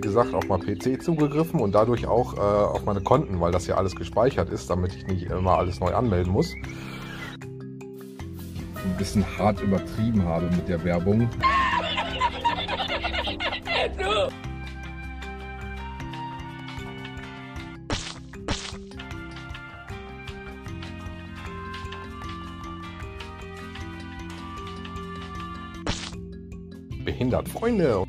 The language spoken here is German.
gesagt, auf mein PC zugegriffen und dadurch auch äh, auf meine Konten, weil das ja alles gespeichert ist, damit ich nicht immer alles neu anmelden muss. Ein bisschen hart übertrieben habe mit der Werbung. Behindert, Freunde!